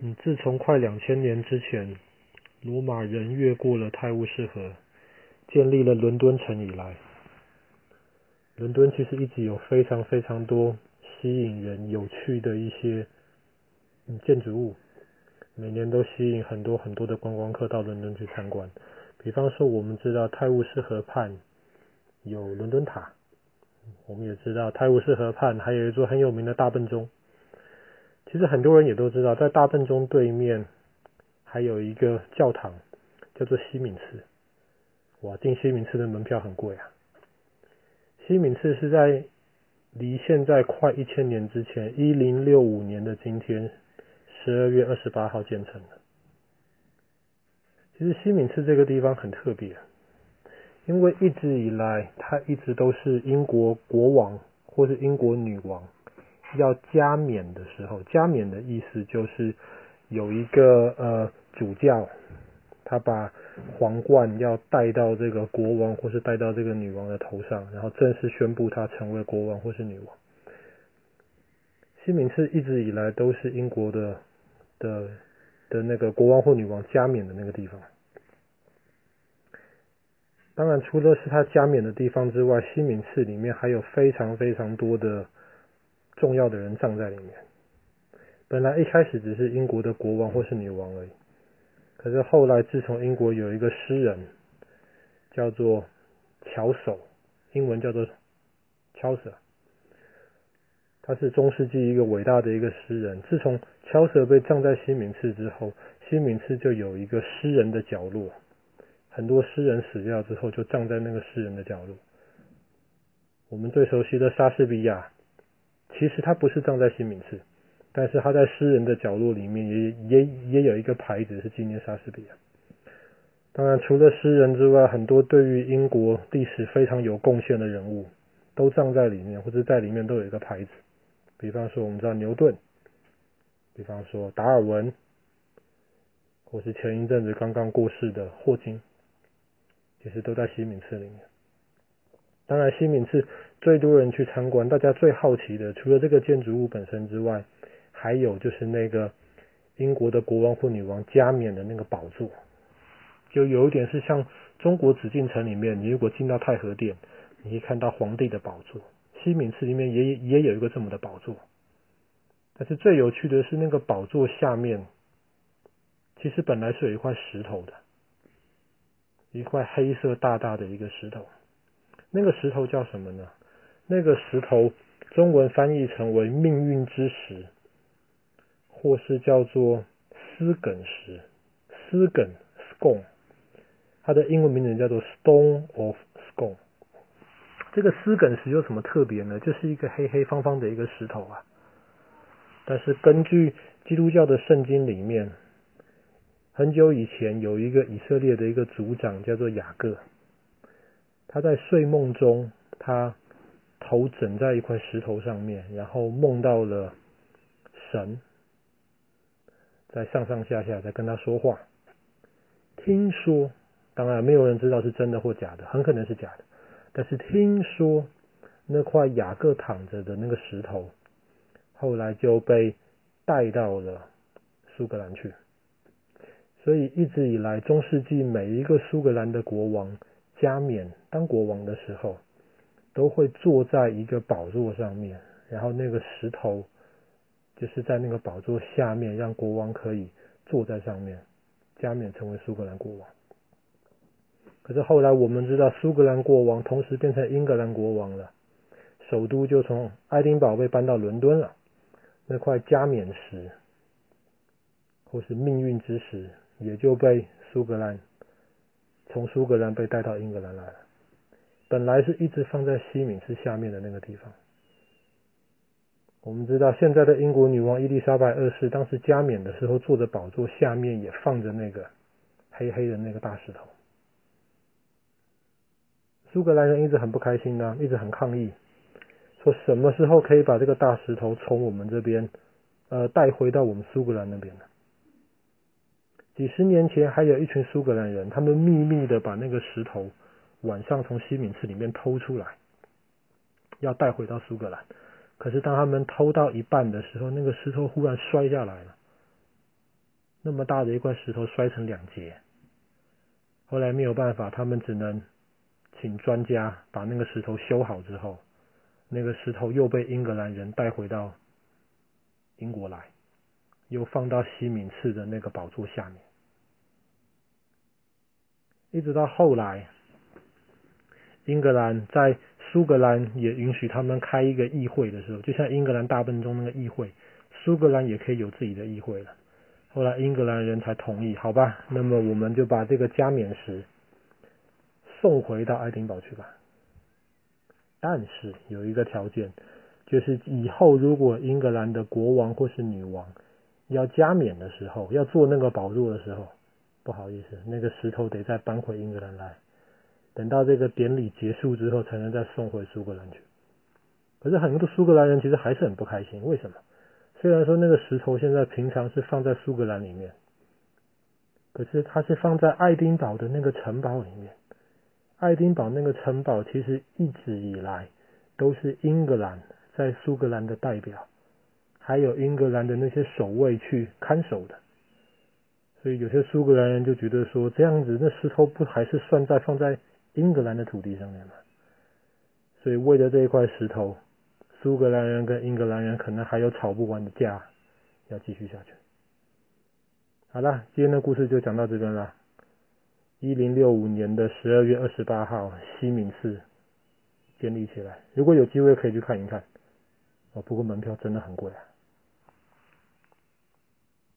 嗯，自从快两千年之前，罗马人越过了泰晤士河，建立了伦敦城以来，伦敦其实一直有非常非常多吸引人、有趣的一些嗯建筑物，每年都吸引很多很多的观光客到伦敦去参观。比方说，我们知道泰晤士河畔有伦敦塔，我们也知道泰晤士河畔还有一座很有名的大笨钟。其实很多人也都知道，在大笨钟对面还有一个教堂，叫做西敏寺。哇，进西敏寺的门票很贵啊！西敏寺是在离现在快一千年之前，一零六五年的今天，十二月二十八号建成的。其实西敏寺这个地方很特别，因为一直以来它一直都是英国国王或是英国女王。要加冕的时候，加冕的意思就是有一个呃主教，他把皇冠要戴到这个国王或是戴到这个女王的头上，然后正式宣布他成为国王或是女王。西敏寺一直以来都是英国的的的那个国王或女王加冕的那个地方。当然，除了是他加冕的地方之外，西敏寺里面还有非常非常多的。重要的人葬在里面。本来一开始只是英国的国王或是女王而已，可是后来自从英国有一个诗人叫做乔叟，英文叫做乔瑟，他是中世纪一个伟大的一个诗人。自从乔瑟被葬在西敏寺之后，西敏寺就有一个诗人的角落，很多诗人死掉之后就葬在那个诗人的角落。我们最熟悉的莎士比亚。其实他不是葬在西敏寺，但是他在诗人的角落里面也也也有一个牌子是纪念莎士比亚。当然，除了诗人之外，很多对于英国历史非常有贡献的人物都葬在里面，或者在里面都有一个牌子。比方说，我们知道牛顿，比方说达尔文，或是前一阵子刚刚过世的霍金，其实都在西敏寺里面。当然，西敏寺最多人去参观，大家最好奇的，除了这个建筑物本身之外，还有就是那个英国的国王或女王加冕的那个宝座，就有一点是像中国紫禁城里面，你如果进到太和殿，你可以看到皇帝的宝座，西敏寺里面也也有一个这么的宝座。但是最有趣的是，那个宝座下面其实本来是有一块石头的，一块黑色大大的一个石头。那个石头叫什么呢？那个石头中文翻译成为命运之石，或是叫做丝梗石，丝梗 scone，它的英文名字叫做 Stone of Scone。这个丝梗石有什么特别呢？就是一个黑黑方方的一个石头啊。但是根据基督教的圣经里面，很久以前有一个以色列的一个族长叫做雅各。他在睡梦中，他头枕在一块石头上面，然后梦到了神在上上下下在跟他说话。听说，当然没有人知道是真的或假的，很可能是假的。但是听说那块雅各躺着的那个石头，后来就被带到了苏格兰去。所以一直以来，中世纪每一个苏格兰的国王。加冕当国王的时候，都会坐在一个宝座上面，然后那个石头就是在那个宝座下面，让国王可以坐在上面，加冕成为苏格兰国王。可是后来我们知道，苏格兰国王同时变成英格兰国王了，首都就从爱丁堡被搬到伦敦了，那块加冕石或是命运之石也就被苏格兰。从苏格兰被带到英格兰来了，本来是一直放在西敏寺下面的那个地方。我们知道，现在的英国女王伊丽莎白二世当时加冕的时候，坐的宝座下面也放着那个黑黑的那个大石头。苏格兰人一直很不开心呢，一直很抗议，说什么时候可以把这个大石头从我们这边呃带回到我们苏格兰那边呢？几十年前，还有一群苏格兰人，他们秘密的把那个石头晚上从西敏寺里面偷出来，要带回到苏格兰。可是当他们偷到一半的时候，那个石头忽然摔下来了，那么大的一块石头摔成两截。后来没有办法，他们只能请专家把那个石头修好之后，那个石头又被英格兰人带回到英国来，又放到西敏寺的那个宝座下面。一直到后来，英格兰在苏格兰也允许他们开一个议会的时候，就像英格兰大笨钟那个议会，苏格兰也可以有自己的议会了。后来英格兰人才同意，好吧，那么我们就把这个加冕石送回到爱丁堡去吧。但是有一个条件，就是以后如果英格兰的国王或是女王要加冕的时候，要做那个宝座的时候。不好意思，那个石头得再搬回英格兰来，等到这个典礼结束之后，才能再送回苏格兰去。可是很多苏格兰人其实还是很不开心，为什么？虽然说那个石头现在平常是放在苏格兰里面，可是它是放在爱丁堡的那个城堡里面。爱丁堡那个城堡其实一直以来都是英格兰在苏格兰的代表，还有英格兰的那些守卫去看守的。所以有些苏格兰人就觉得说，这样子那石头不还是算在放在英格兰的土地上面吗？所以为了这一块石头，苏格兰人跟英格兰人可能还有吵不完的架要继续下去。好了，今天的故事就讲到这边了。一零六五年的十二月二十八号，西敏寺建立起来。如果有机会可以去看一看。哦，不过门票真的很贵啊。